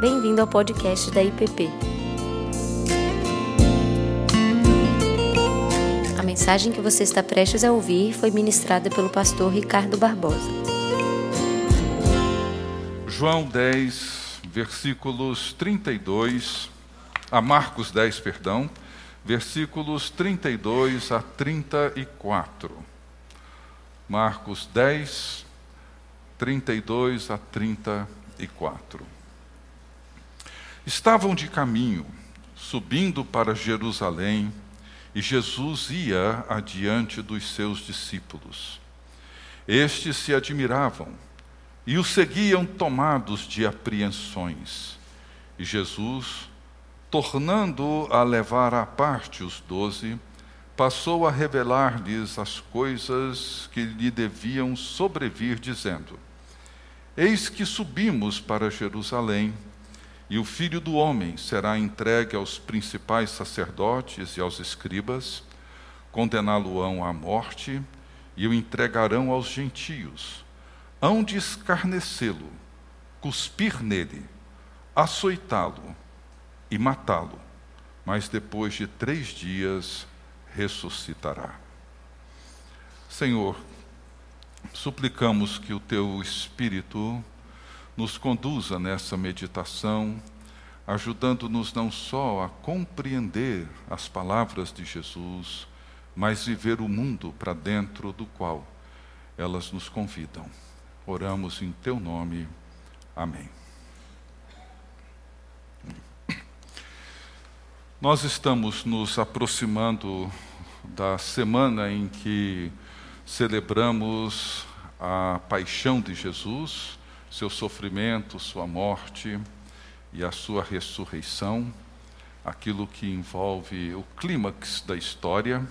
Bem-vindo ao podcast da IPP. A mensagem que você está prestes a ouvir foi ministrada pelo pastor Ricardo Barbosa. João 10, versículos 32 a Marcos 10, perdão, versículos 32 a 34. Marcos 10, 32 a 34. Estavam de caminho, subindo para Jerusalém, e Jesus ia adiante dos seus discípulos. Estes se admiravam e o seguiam tomados de apreensões. E Jesus, tornando a levar à parte os doze, passou a revelar-lhes as coisas que lhe deviam sobrevir, dizendo: Eis que subimos para Jerusalém e o filho do homem será entregue aos principais sacerdotes e aos escribas, condená-lo-ão à morte e o entregarão aos gentios. Hão de escarnecê-lo, cuspir nele, açoitá-lo e matá-lo, mas depois de três dias ressuscitará. Senhor, suplicamos que o teu Espírito nos conduza nessa meditação, ajudando-nos não só a compreender as palavras de Jesus, mas viver o mundo para dentro do qual elas nos convidam. Oramos em teu nome. Amém. Nós estamos nos aproximando da semana em que celebramos a paixão de Jesus seu sofrimento, sua morte e a sua ressurreição, aquilo que envolve o clímax da história.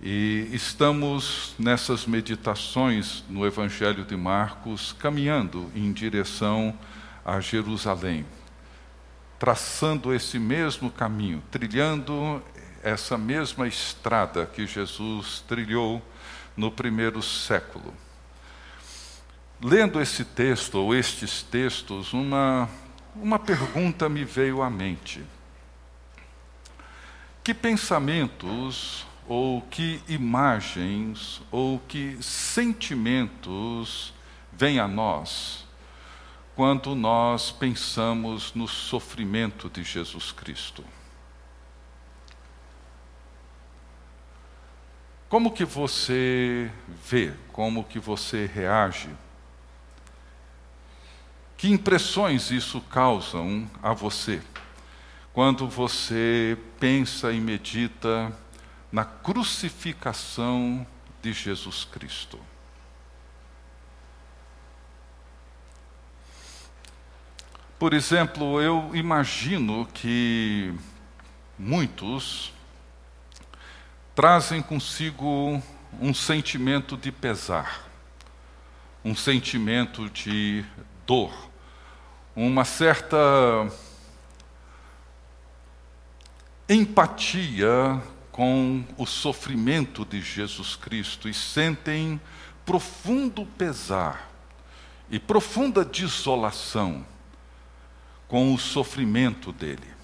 E estamos nessas meditações no Evangelho de Marcos, caminhando em direção a Jerusalém, traçando esse mesmo caminho, trilhando essa mesma estrada que Jesus trilhou no primeiro século. Lendo esse texto, ou estes textos, uma, uma pergunta me veio à mente. Que pensamentos, ou que imagens, ou que sentimentos vêm a nós quando nós pensamos no sofrimento de Jesus Cristo? Como que você vê, como que você reage que impressões isso causam a você quando você pensa e medita na crucificação de Jesus Cristo? Por exemplo, eu imagino que muitos trazem consigo um sentimento de pesar, um sentimento de dor, uma certa empatia com o sofrimento de Jesus Cristo e sentem profundo pesar e profunda desolação com o sofrimento dele.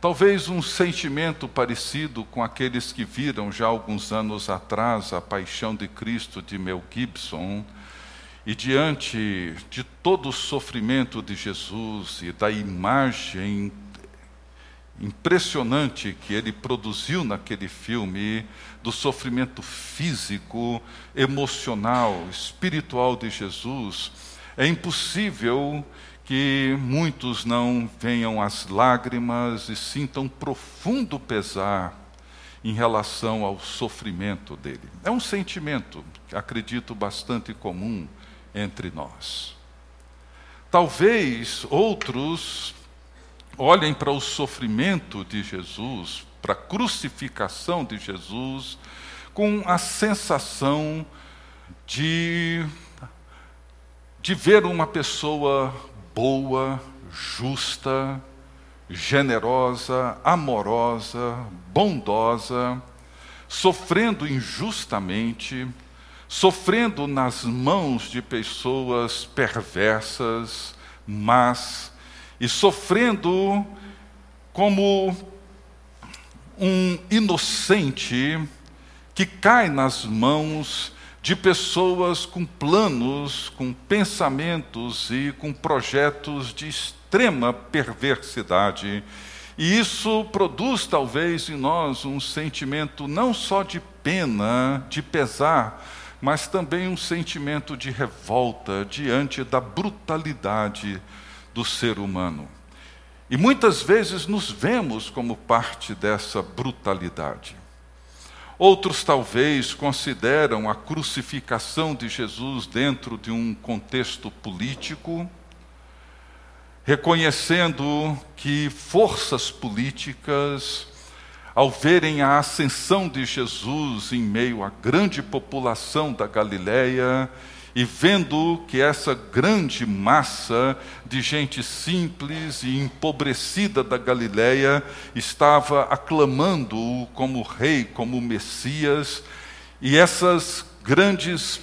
Talvez um sentimento parecido com aqueles que viram já alguns anos atrás a Paixão de Cristo de Mel Gibson, e diante de todo o sofrimento de Jesus e da imagem impressionante que ele produziu naquele filme, do sofrimento físico, emocional, espiritual de Jesus, é impossível que muitos não venham às lágrimas e sintam profundo pesar em relação ao sofrimento dele. É um sentimento, acredito, bastante comum entre nós. Talvez outros olhem para o sofrimento de Jesus, para a crucificação de Jesus, com a sensação de, de ver uma pessoa boa, justa, generosa, amorosa, bondosa, sofrendo injustamente, sofrendo nas mãos de pessoas perversas, mas e sofrendo como um inocente que cai nas mãos de pessoas com planos, com pensamentos e com projetos de extrema perversidade. E isso produz talvez em nós um sentimento não só de pena, de pesar, mas também um sentimento de revolta diante da brutalidade do ser humano. E muitas vezes nos vemos como parte dessa brutalidade. Outros talvez consideram a crucificação de Jesus dentro de um contexto político, reconhecendo que forças políticas, ao verem a ascensão de Jesus em meio à grande população da Galileia, e vendo que essa grande massa de gente simples e empobrecida da Galiléia estava aclamando-o como rei, como Messias, e essas grandes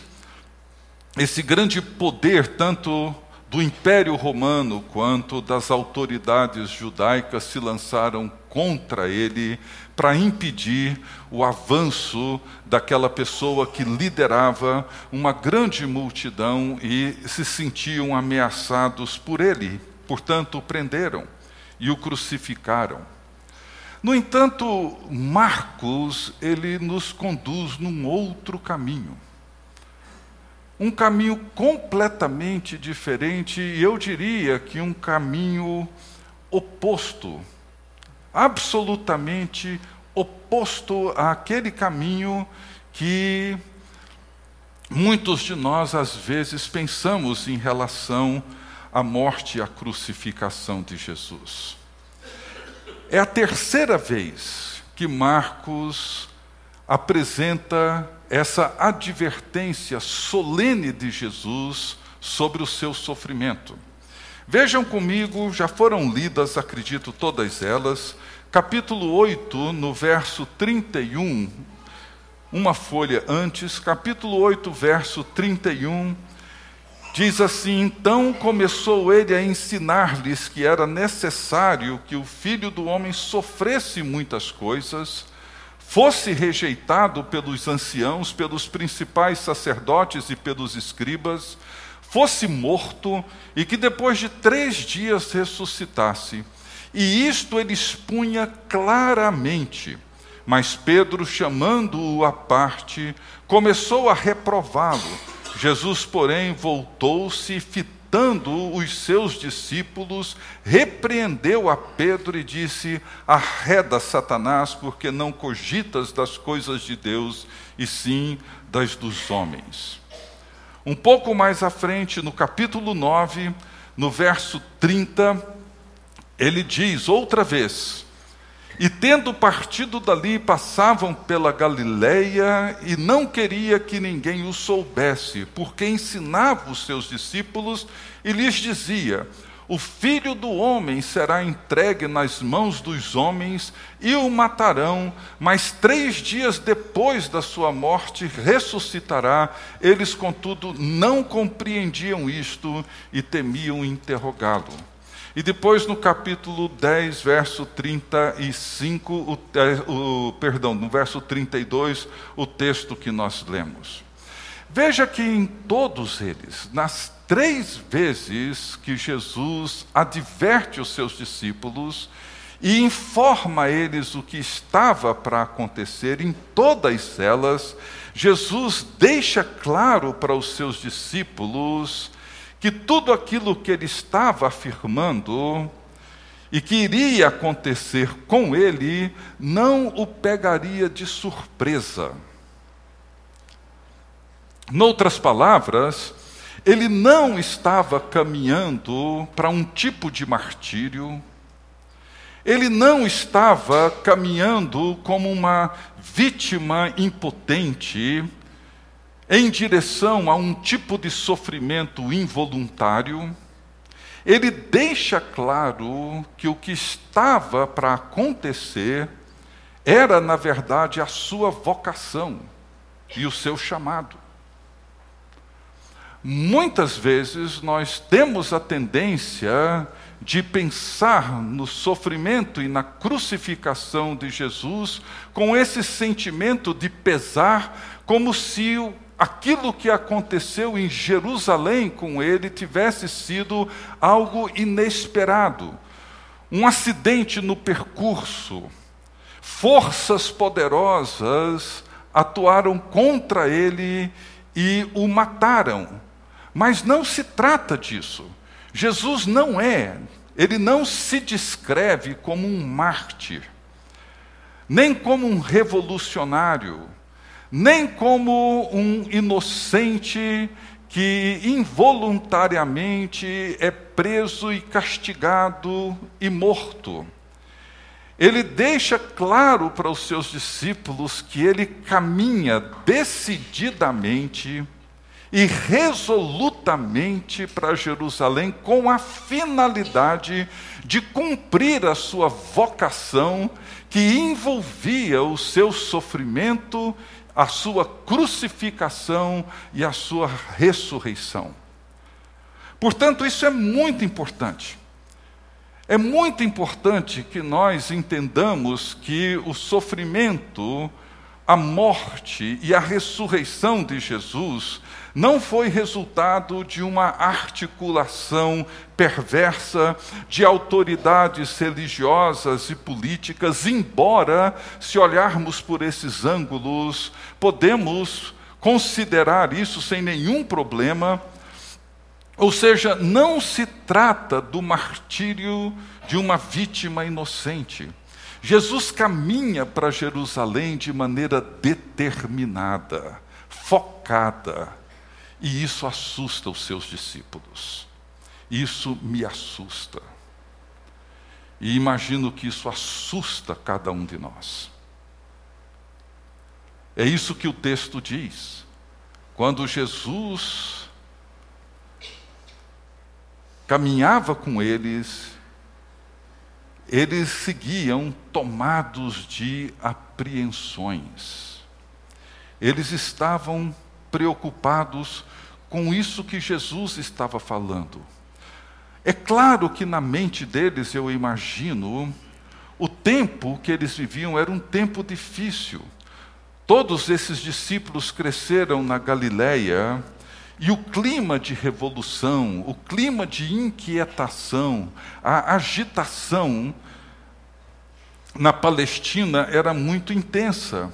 esse grande poder tanto do Império Romano quanto das autoridades judaicas se lançaram contra ele para impedir o avanço daquela pessoa que liderava uma grande multidão e se sentiam ameaçados por ele. Portanto, o prenderam e o crucificaram. No entanto, Marcos, ele nos conduz num outro caminho. Um caminho completamente diferente, e eu diria que um caminho oposto absolutamente oposto àquele caminho que muitos de nós às vezes pensamos em relação à morte e à crucificação de Jesus. É a terceira vez que Marcos apresenta essa advertência solene de Jesus sobre o seu sofrimento. Vejam comigo, já foram lidas, acredito, todas elas, capítulo 8, no verso 31, uma folha antes, capítulo 8, verso 31, diz assim: Então começou ele a ensinar-lhes que era necessário que o filho do homem sofresse muitas coisas, fosse rejeitado pelos anciãos, pelos principais sacerdotes e pelos escribas, fosse morto e que depois de três dias ressuscitasse. E isto ele expunha claramente. Mas Pedro, chamando-o à parte, começou a reprová-lo. Jesus, porém, voltou-se, fitando os seus discípulos, repreendeu a Pedro e disse: Arreda, Satanás, porque não cogitas das coisas de Deus, e sim das dos homens. Um pouco mais à frente, no capítulo 9, no verso 30, ele diz outra vez: E tendo partido dali, passavam pela Galileia, e não queria que ninguém o soubesse, porque ensinava os seus discípulos e lhes dizia: o filho do homem será entregue nas mãos dos homens e o matarão, mas três dias depois da sua morte ressuscitará. Eles, contudo, não compreendiam isto e temiam interrogá-lo. E depois no capítulo 10, verso 35, o, o, perdão, no verso 32, o texto que nós lemos. Veja que em todos eles, nas três vezes que Jesus adverte os seus discípulos e informa eles o que estava para acontecer, em todas elas, Jesus deixa claro para os seus discípulos que tudo aquilo que ele estava afirmando e que iria acontecer com ele não o pegaria de surpresa. Noutras palavras, ele não estava caminhando para um tipo de martírio, ele não estava caminhando como uma vítima impotente em direção a um tipo de sofrimento involuntário. Ele deixa claro que o que estava para acontecer era, na verdade, a sua vocação e o seu chamado. Muitas vezes nós temos a tendência de pensar no sofrimento e na crucificação de Jesus com esse sentimento de pesar, como se aquilo que aconteceu em Jerusalém com ele tivesse sido algo inesperado, um acidente no percurso. Forças poderosas atuaram contra ele e o mataram. Mas não se trata disso. Jesus não é, ele não se descreve como um mártir, nem como um revolucionário, nem como um inocente que involuntariamente é preso e castigado e morto. Ele deixa claro para os seus discípulos que ele caminha decididamente e resolutamente para Jerusalém com a finalidade de cumprir a sua vocação que envolvia o seu sofrimento, a sua crucificação e a sua ressurreição. Portanto, isso é muito importante. É muito importante que nós entendamos que o sofrimento, a morte e a ressurreição de Jesus não foi resultado de uma articulação perversa de autoridades religiosas e políticas, embora, se olharmos por esses ângulos, podemos considerar isso sem nenhum problema. Ou seja, não se trata do martírio de uma vítima inocente. Jesus caminha para Jerusalém de maneira determinada, focada, e isso assusta os seus discípulos. Isso me assusta. E imagino que isso assusta cada um de nós. É isso que o texto diz. Quando Jesus caminhava com eles, eles seguiam tomados de apreensões. Eles estavam preocupados com isso que Jesus estava falando. É claro que na mente deles, eu imagino, o tempo que eles viviam era um tempo difícil. Todos esses discípulos cresceram na Galileia e o clima de revolução, o clima de inquietação, a agitação na Palestina era muito intensa.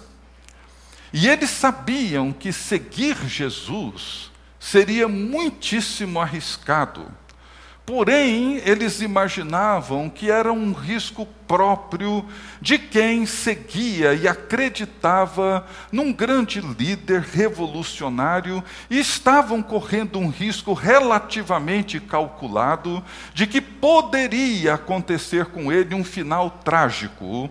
E eles sabiam que seguir Jesus seria muitíssimo arriscado. Porém, eles imaginavam que era um risco próprio de quem seguia e acreditava num grande líder revolucionário e estavam correndo um risco relativamente calculado de que poderia acontecer com ele um final trágico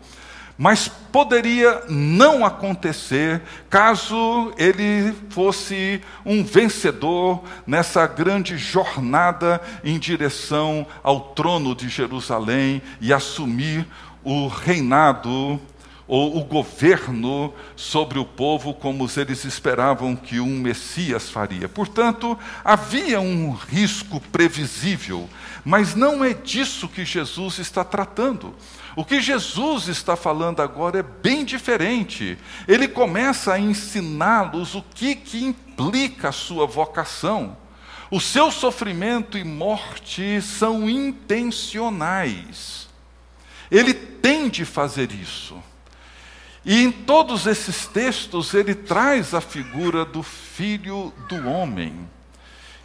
mas poderia não acontecer caso ele fosse um vencedor nessa grande jornada em direção ao trono de Jerusalém e assumir o reinado ou o governo sobre o povo como eles esperavam que um Messias faria. Portanto, havia um risco previsível, mas não é disso que Jesus está tratando. O que Jesus está falando agora é bem diferente. Ele começa a ensiná-los o que, que implica a sua vocação. O seu sofrimento e morte são intencionais. Ele tem de fazer isso. E em todos esses textos ele traz a figura do filho do homem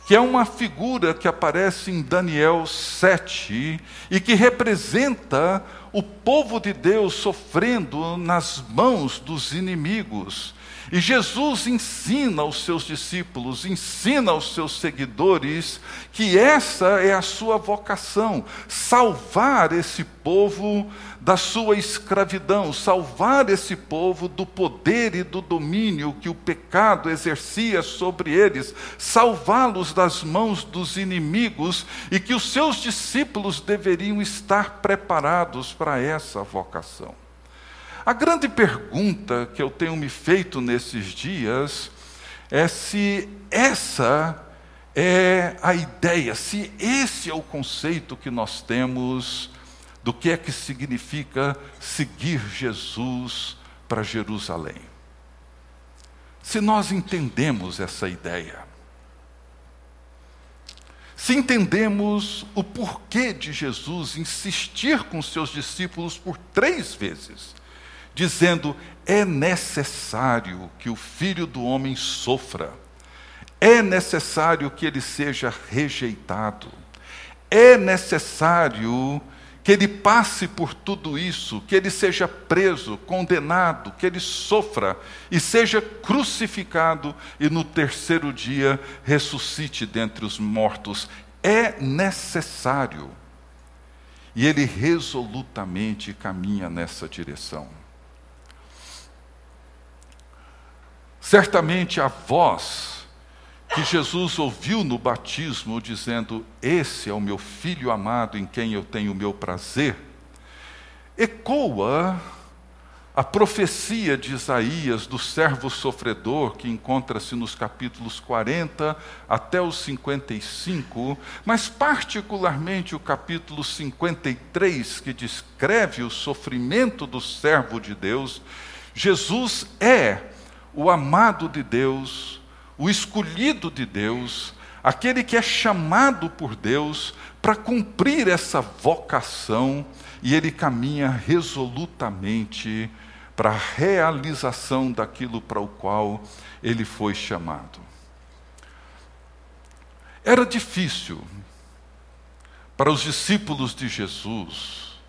que é uma figura que aparece em Daniel 7 e que representa o povo de Deus sofrendo nas mãos dos inimigos. E Jesus ensina aos seus discípulos, ensina aos seus seguidores, que essa é a sua vocação: salvar esse povo da sua escravidão, salvar esse povo do poder e do domínio que o pecado exercia sobre eles, salvá-los das mãos dos inimigos e que os seus discípulos deveriam estar preparados para essa vocação. A grande pergunta que eu tenho me feito nesses dias é se essa é a ideia, se esse é o conceito que nós temos do que é que significa seguir Jesus para Jerusalém. Se nós entendemos essa ideia, se entendemos o porquê de Jesus insistir com seus discípulos por três vezes, dizendo: é necessário que o filho do homem sofra, é necessário que ele seja rejeitado, é necessário que ele passe por tudo isso, que ele seja preso, condenado, que ele sofra e seja crucificado e no terceiro dia ressuscite dentre os mortos. É necessário. E ele resolutamente caminha nessa direção. Certamente a voz que Jesus ouviu no batismo, dizendo: Esse é o meu filho amado em quem eu tenho o meu prazer, ecoa a profecia de Isaías do servo sofredor, que encontra-se nos capítulos 40 até os 55, mas particularmente o capítulo 53, que descreve o sofrimento do servo de Deus. Jesus é o amado de Deus, o escolhido de Deus, aquele que é chamado por Deus para cumprir essa vocação, e ele caminha resolutamente para a realização daquilo para o qual ele foi chamado. Era difícil para os discípulos de Jesus,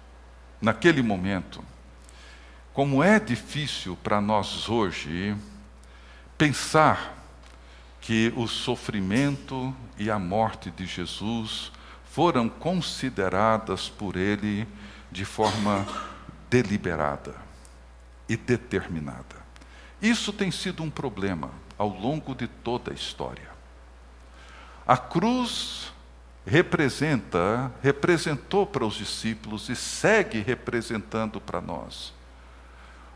naquele momento, como é difícil para nós hoje, pensar que o sofrimento e a morte de Jesus foram consideradas por ele de forma deliberada e determinada. Isso tem sido um problema ao longo de toda a história. A cruz representa, representou para os discípulos e segue representando para nós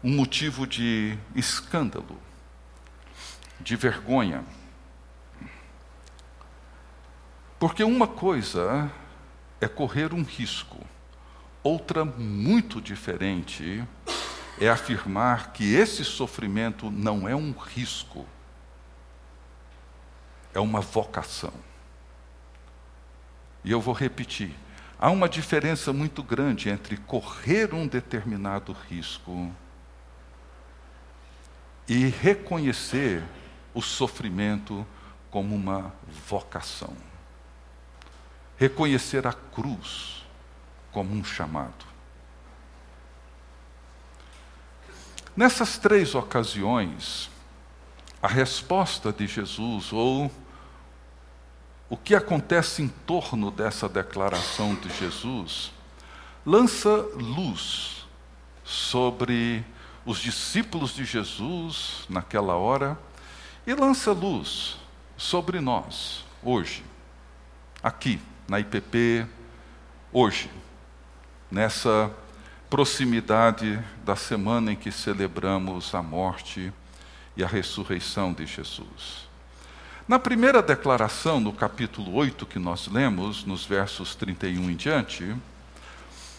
um motivo de escândalo, de vergonha, porque uma coisa é correr um risco, outra muito diferente é afirmar que esse sofrimento não é um risco, é uma vocação. E eu vou repetir: há uma diferença muito grande entre correr um determinado risco e reconhecer o sofrimento como uma vocação reconhecer a cruz como um chamado. Nessas três ocasiões, a resposta de Jesus, ou o que acontece em torno dessa declaração de Jesus, lança luz sobre os discípulos de Jesus naquela hora e lança luz sobre nós hoje, aqui na IPP hoje, nessa proximidade da semana em que celebramos a morte e a ressurreição de Jesus. Na primeira declaração, no capítulo 8 que nós lemos, nos versos 31 em diante,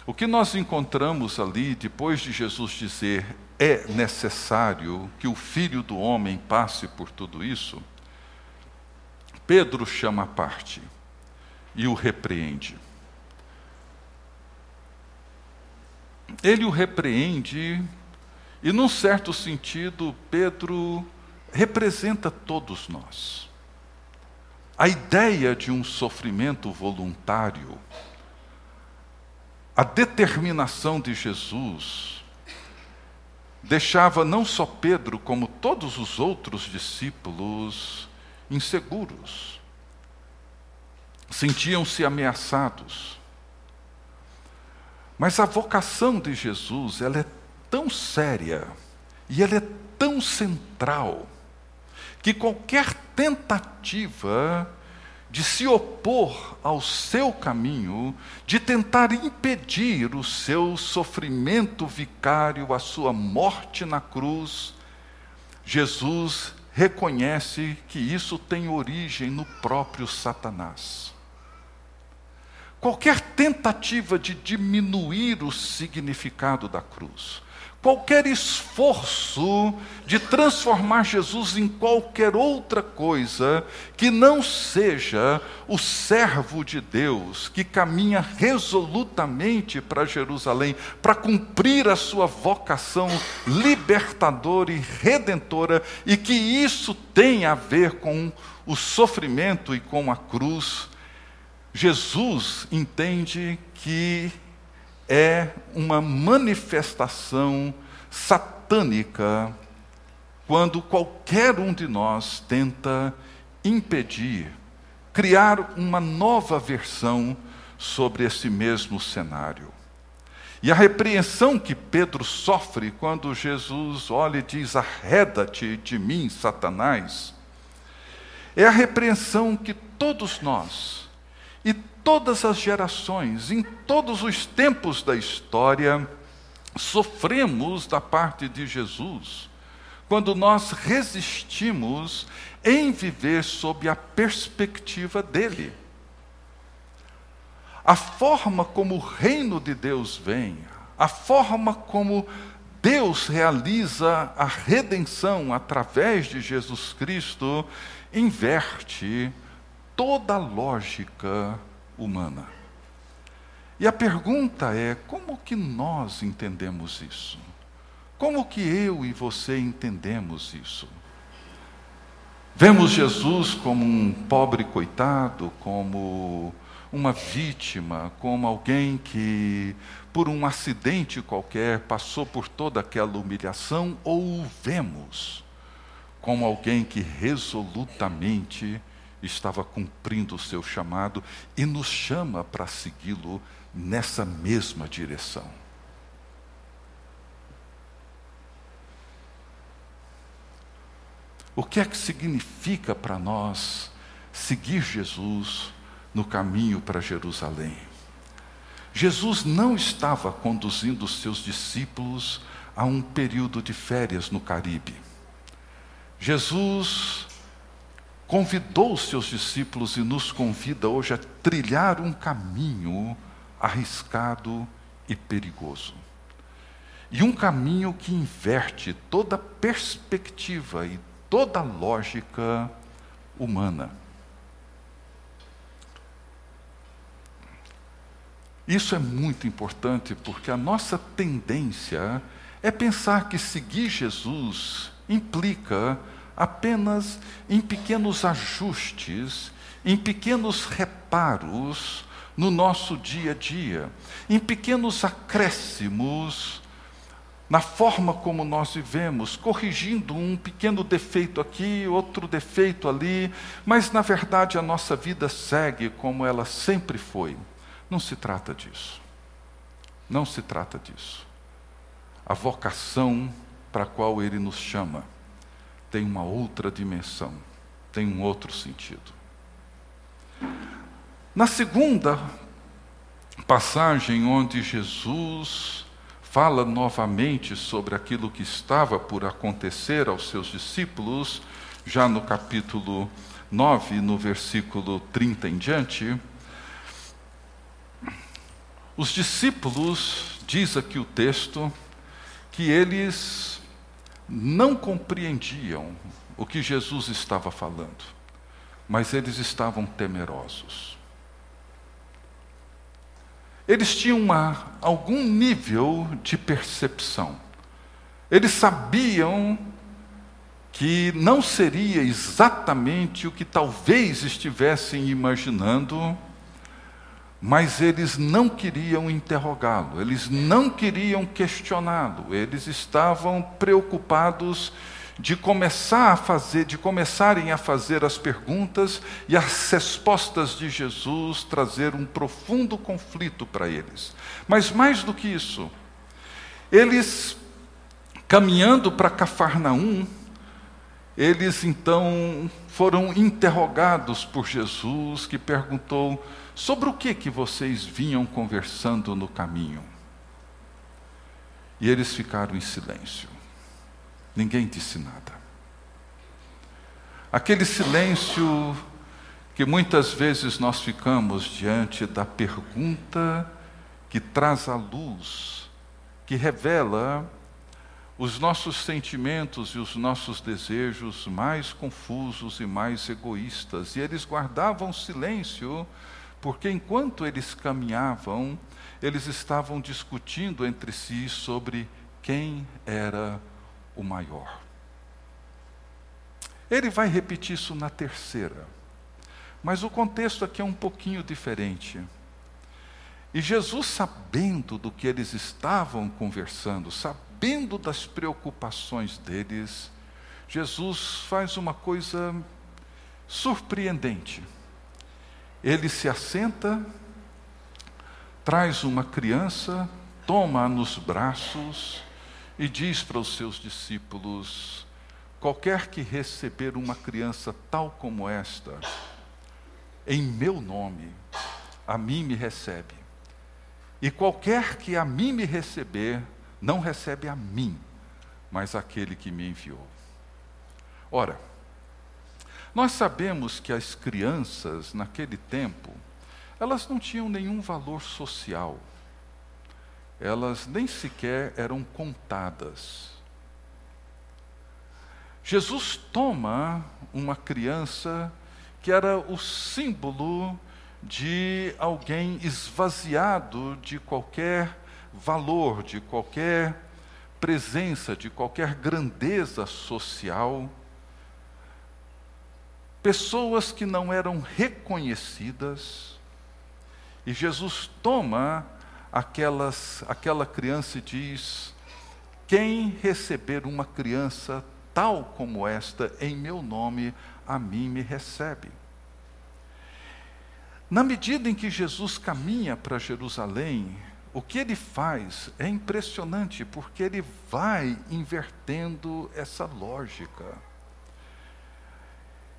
o que nós encontramos ali, depois de Jesus dizer é necessário que o filho do homem passe por tudo isso, Pedro chama a parte e o repreende. Ele o repreende, e num certo sentido, Pedro representa todos nós. A ideia de um sofrimento voluntário, a determinação de Jesus, deixava não só Pedro, como todos os outros discípulos inseguros sentiam-se ameaçados. Mas a vocação de Jesus, ela é tão séria e ela é tão central que qualquer tentativa de se opor ao seu caminho, de tentar impedir o seu sofrimento vicário, a sua morte na cruz, Jesus reconhece que isso tem origem no próprio Satanás. Qualquer tentativa de diminuir o significado da cruz, qualquer esforço de transformar Jesus em qualquer outra coisa que não seja o servo de Deus que caminha resolutamente para Jerusalém para cumprir a sua vocação libertadora e redentora e que isso tem a ver com o sofrimento e com a cruz. Jesus entende que é uma manifestação satânica quando qualquer um de nós tenta impedir, criar uma nova versão sobre esse mesmo cenário. E a repreensão que Pedro sofre quando Jesus olha e diz: Arreda-te de mim, Satanás, é a repreensão que todos nós, todas as gerações, em todos os tempos da história, sofremos da parte de Jesus, quando nós resistimos em viver sob a perspectiva dele. A forma como o reino de Deus vem, a forma como Deus realiza a redenção através de Jesus Cristo, inverte toda a lógica humana. E a pergunta é: como que nós entendemos isso? Como que eu e você entendemos isso? Vemos Jesus como um pobre coitado, como uma vítima, como alguém que, por um acidente qualquer, passou por toda aquela humilhação, ou o vemos como alguém que resolutamente estava cumprindo o seu chamado e nos chama para segui-lo nessa mesma direção. O que é que significa para nós seguir Jesus no caminho para Jerusalém? Jesus não estava conduzindo os seus discípulos a um período de férias no Caribe. Jesus convidou os seus discípulos e nos convida hoje a trilhar um caminho arriscado e perigoso. E um caminho que inverte toda perspectiva e toda lógica humana. Isso é muito importante porque a nossa tendência é pensar que seguir Jesus implica apenas em pequenos ajustes, em pequenos reparos no nosso dia a dia, em pequenos acréscimos na forma como nós vivemos, corrigindo um pequeno defeito aqui, outro defeito ali, mas na verdade a nossa vida segue como ela sempre foi. Não se trata disso. Não se trata disso. A vocação para a qual Ele nos chama tem uma outra dimensão, tem um outro sentido. Na segunda passagem, onde Jesus fala novamente sobre aquilo que estava por acontecer aos seus discípulos, já no capítulo 9, no versículo 30 em diante, os discípulos, diz aqui o texto, que eles não compreendiam o que Jesus estava falando, mas eles estavam temerosos. Eles tinham uma, algum nível de percepção. Eles sabiam que não seria exatamente o que talvez estivessem imaginando, mas eles não queriam interrogá-lo, eles não queriam questioná-lo, eles estavam preocupados de começar a fazer, de começarem a fazer as perguntas e as respostas de Jesus trazer um profundo conflito para eles. Mas mais do que isso, eles caminhando para Cafarnaum, eles então foram interrogados por Jesus, que perguntou: Sobre o que que vocês vinham conversando no caminho? E eles ficaram em silêncio. Ninguém disse nada. Aquele silêncio que muitas vezes nós ficamos diante da pergunta que traz à luz, que revela os nossos sentimentos e os nossos desejos mais confusos e mais egoístas. E eles guardavam silêncio, porque enquanto eles caminhavam, eles estavam discutindo entre si sobre quem era o maior. Ele vai repetir isso na terceira. Mas o contexto aqui é um pouquinho diferente. E Jesus, sabendo do que eles estavam conversando, sabendo das preocupações deles, Jesus faz uma coisa surpreendente. Ele se assenta, traz uma criança, toma-a nos braços e diz para os seus discípulos: Qualquer que receber uma criança tal como esta, em meu nome, a mim me recebe. E qualquer que a mim me receber, não recebe a mim, mas aquele que me enviou. Ora, nós sabemos que as crianças, naquele tempo, elas não tinham nenhum valor social. Elas nem sequer eram contadas. Jesus toma uma criança que era o símbolo de alguém esvaziado de qualquer valor, de qualquer presença, de qualquer grandeza social. Pessoas que não eram reconhecidas. E Jesus toma aquelas, aquela criança e diz: Quem receber uma criança tal como esta, em meu nome, a mim me recebe. Na medida em que Jesus caminha para Jerusalém, o que ele faz é impressionante, porque ele vai invertendo essa lógica.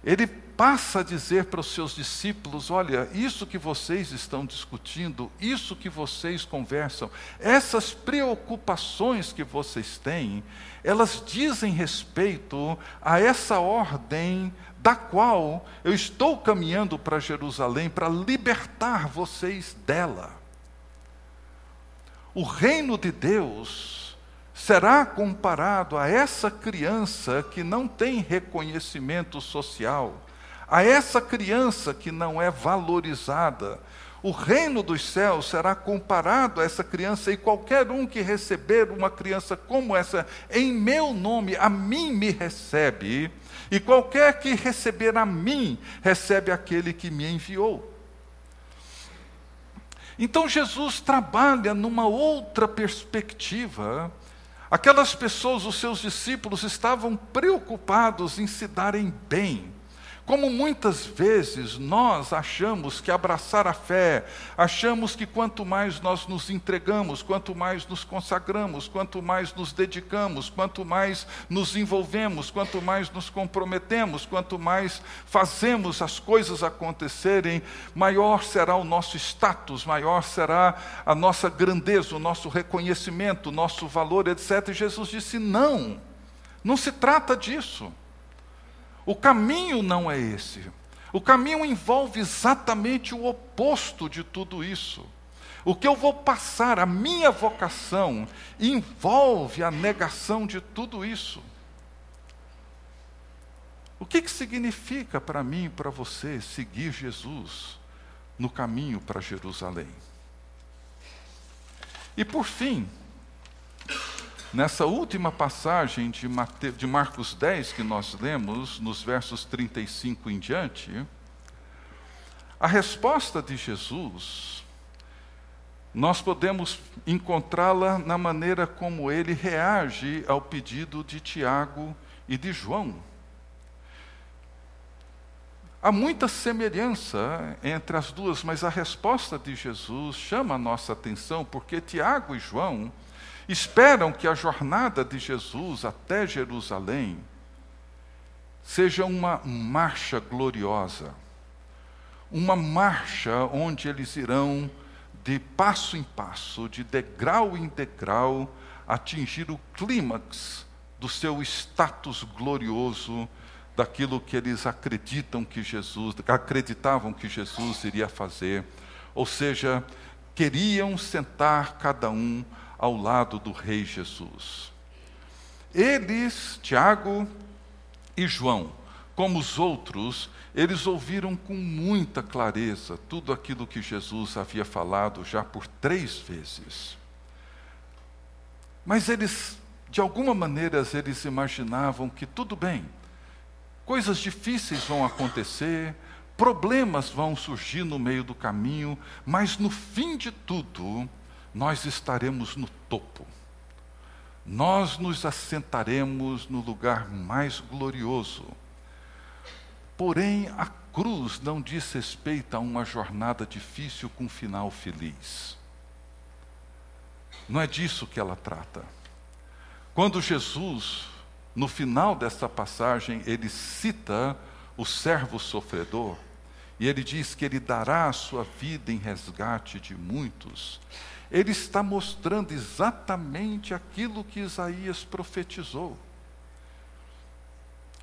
Ele passa a dizer para os seus discípulos: olha, isso que vocês estão discutindo, isso que vocês conversam, essas preocupações que vocês têm, elas dizem respeito a essa ordem da qual eu estou caminhando para Jerusalém para libertar vocês dela. O reino de Deus será comparado a essa criança que não tem reconhecimento social, a essa criança que não é valorizada, o reino dos céus será comparado a essa criança, e qualquer um que receber uma criança como essa, em meu nome, a mim me recebe, e qualquer que receber a mim, recebe aquele que me enviou. Então Jesus trabalha numa outra perspectiva. Aquelas pessoas, os seus discípulos, estavam preocupados em se darem bem como muitas vezes nós achamos que abraçar a fé, achamos que quanto mais nós nos entregamos, quanto mais nos consagramos, quanto mais nos dedicamos, quanto mais nos envolvemos, quanto mais nos comprometemos, quanto mais fazemos as coisas acontecerem, maior será o nosso status, maior será a nossa grandeza, o nosso reconhecimento, o nosso valor, etc. E Jesus disse: não, não se trata disso. O caminho não é esse. O caminho envolve exatamente o oposto de tudo isso. O que eu vou passar, a minha vocação, envolve a negação de tudo isso. O que, que significa para mim e para você seguir Jesus no caminho para Jerusalém? E por fim, Nessa última passagem de, Mate... de Marcos 10 que nós lemos, nos versos 35 em diante, a resposta de Jesus, nós podemos encontrá-la na maneira como ele reage ao pedido de Tiago e de João. Há muita semelhança entre as duas, mas a resposta de Jesus chama a nossa atenção, porque Tiago e João esperam que a jornada de Jesus até Jerusalém seja uma marcha gloriosa, uma marcha onde eles irão de passo em passo, de degrau em degrau, atingir o clímax do seu status glorioso daquilo que eles acreditam que Jesus, acreditavam que Jesus iria fazer. Ou seja, queriam sentar cada um ao lado do rei Jesus. Eles, Tiago e João, como os outros, eles ouviram com muita clareza tudo aquilo que Jesus havia falado já por três vezes. Mas eles, de alguma maneira, eles imaginavam que tudo bem, coisas difíceis vão acontecer, problemas vão surgir no meio do caminho, mas no fim de tudo, nós estaremos no topo. Nós nos assentaremos no lugar mais glorioso. Porém, a cruz não diz respeito a uma jornada difícil com final feliz. Não é disso que ela trata. Quando Jesus, no final dessa passagem, ele cita o servo sofredor, e ele diz que ele dará a sua vida em resgate de muitos, ele está mostrando exatamente aquilo que Isaías profetizou.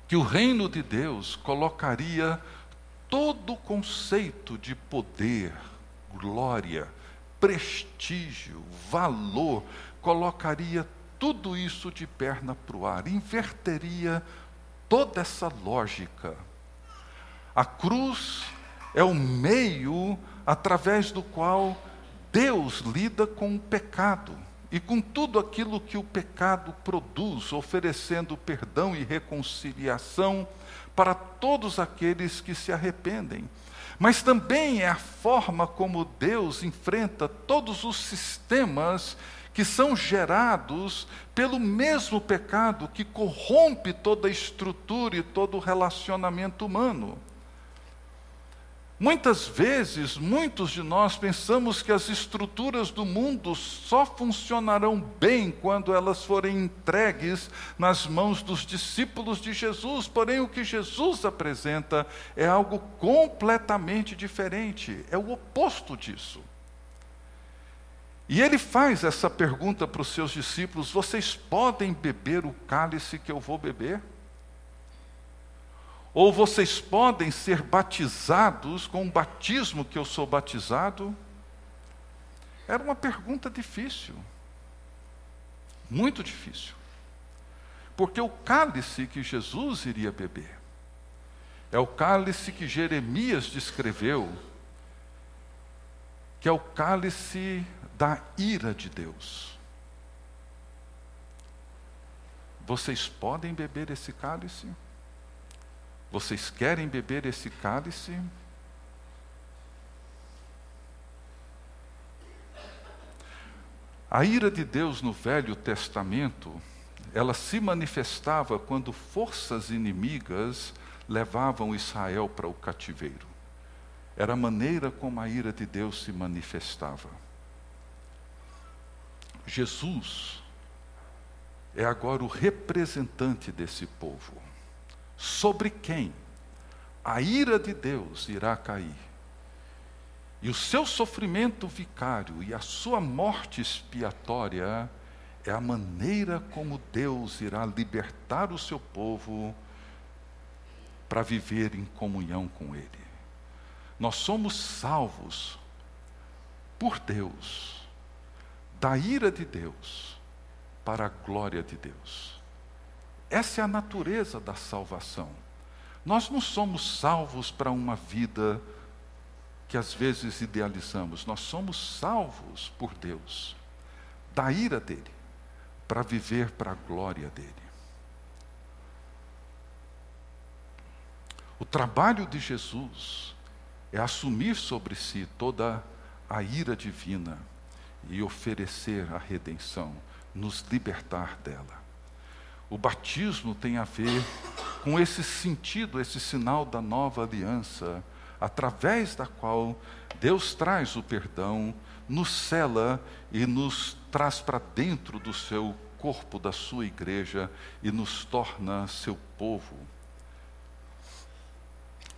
Que o reino de Deus colocaria todo o conceito de poder, glória, prestígio, valor, colocaria tudo isso de perna para o ar, inverteria toda essa lógica. A cruz é o meio através do qual Deus lida com o pecado e com tudo aquilo que o pecado produz, oferecendo perdão e reconciliação para todos aqueles que se arrependem. Mas também é a forma como Deus enfrenta todos os sistemas que são gerados pelo mesmo pecado que corrompe toda a estrutura e todo o relacionamento humano. Muitas vezes, muitos de nós pensamos que as estruturas do mundo só funcionarão bem quando elas forem entregues nas mãos dos discípulos de Jesus, porém, o que Jesus apresenta é algo completamente diferente, é o oposto disso. E ele faz essa pergunta para os seus discípulos: vocês podem beber o cálice que eu vou beber? Ou vocês podem ser batizados com o batismo que eu sou batizado? Era uma pergunta difícil, muito difícil. Porque o cálice que Jesus iria beber é o cálice que Jeremias descreveu, que é o cálice da ira de Deus. Vocês podem beber esse cálice? Vocês querem beber esse cálice? A ira de Deus no Velho Testamento, ela se manifestava quando forças inimigas levavam Israel para o cativeiro. Era a maneira como a ira de Deus se manifestava. Jesus é agora o representante desse povo sobre quem a ira de Deus irá cair. E o seu sofrimento vicário e a sua morte expiatória é a maneira como Deus irá libertar o seu povo para viver em comunhão com Ele. Nós somos salvos por Deus, da ira de Deus, para a glória de Deus. Essa é a natureza da salvação. Nós não somos salvos para uma vida que às vezes idealizamos, nós somos salvos por Deus, da ira dele, para viver para a glória dele. O trabalho de Jesus é assumir sobre si toda a ira divina e oferecer a redenção, nos libertar dela. O batismo tem a ver com esse sentido, esse sinal da nova aliança, através da qual Deus traz o perdão, nos cela e nos traz para dentro do seu corpo, da sua igreja e nos torna seu povo.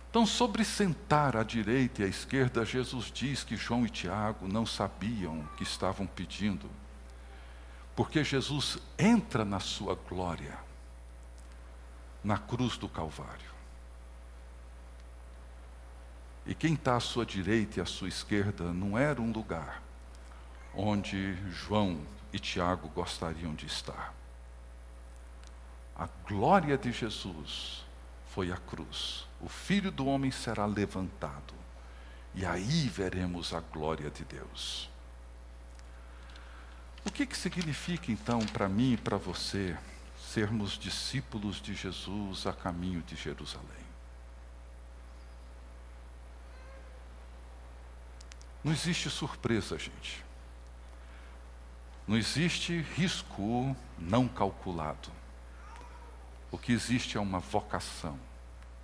Então, sobre sentar à direita e à esquerda, Jesus diz que João e Tiago não sabiam o que estavam pedindo porque Jesus entra na sua glória. na cruz do Calvário. E quem está à sua direita e à sua esquerda não era um lugar onde João e Tiago gostariam de estar. A glória de Jesus foi a cruz. O Filho do Homem será levantado. E aí veremos a glória de Deus. O que, que significa então para mim e para você sermos discípulos de Jesus a caminho de Jerusalém? Não existe surpresa, gente. Não existe risco não calculado. O que existe é uma vocação,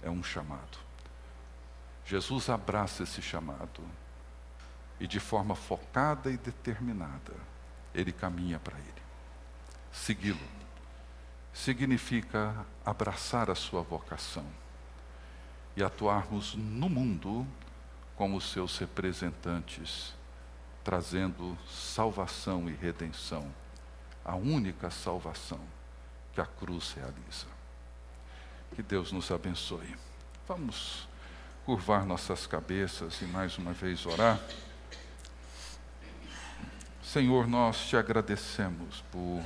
é um chamado. Jesus abraça esse chamado e, de forma focada e determinada, ele caminha para ele. Segui-lo significa abraçar a sua vocação e atuarmos no mundo como seus representantes, trazendo salvação e redenção, a única salvação que a cruz realiza. Que Deus nos abençoe. Vamos curvar nossas cabeças e mais uma vez orar. Senhor, nós te agradecemos por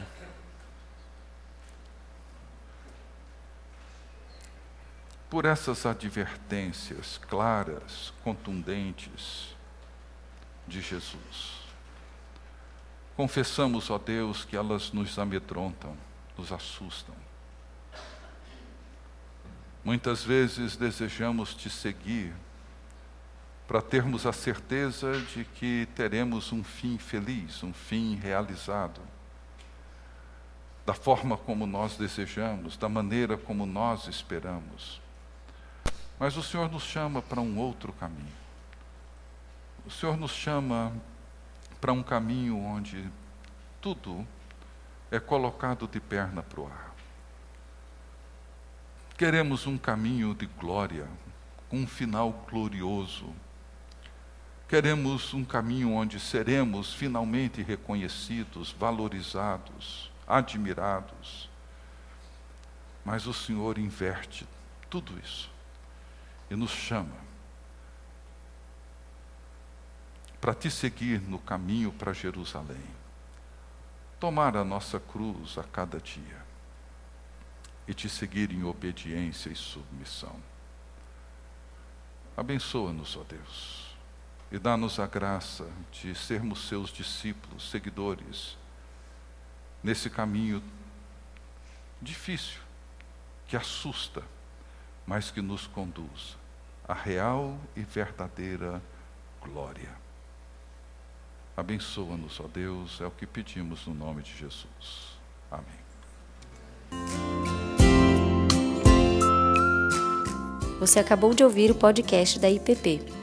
por essas advertências claras, contundentes de Jesus. Confessamos, ó Deus, que elas nos amedrontam, nos assustam. Muitas vezes desejamos te seguir para termos a certeza de que teremos um fim feliz, um fim realizado, da forma como nós desejamos, da maneira como nós esperamos. Mas o Senhor nos chama para um outro caminho. O Senhor nos chama para um caminho onde tudo é colocado de perna para o ar. Queremos um caminho de glória, com um final glorioso, Queremos um caminho onde seremos finalmente reconhecidos, valorizados, admirados. Mas o Senhor inverte tudo isso e nos chama para te seguir no caminho para Jerusalém. Tomar a nossa cruz a cada dia e te seguir em obediência e submissão. Abençoa-nos, ó Deus e dá-nos a graça de sermos seus discípulos, seguidores, nesse caminho difícil, que assusta, mas que nos conduz à real e verdadeira glória. Abençoa-nos, ó Deus, é o que pedimos no nome de Jesus. Amém. Você acabou de ouvir o podcast da IPP.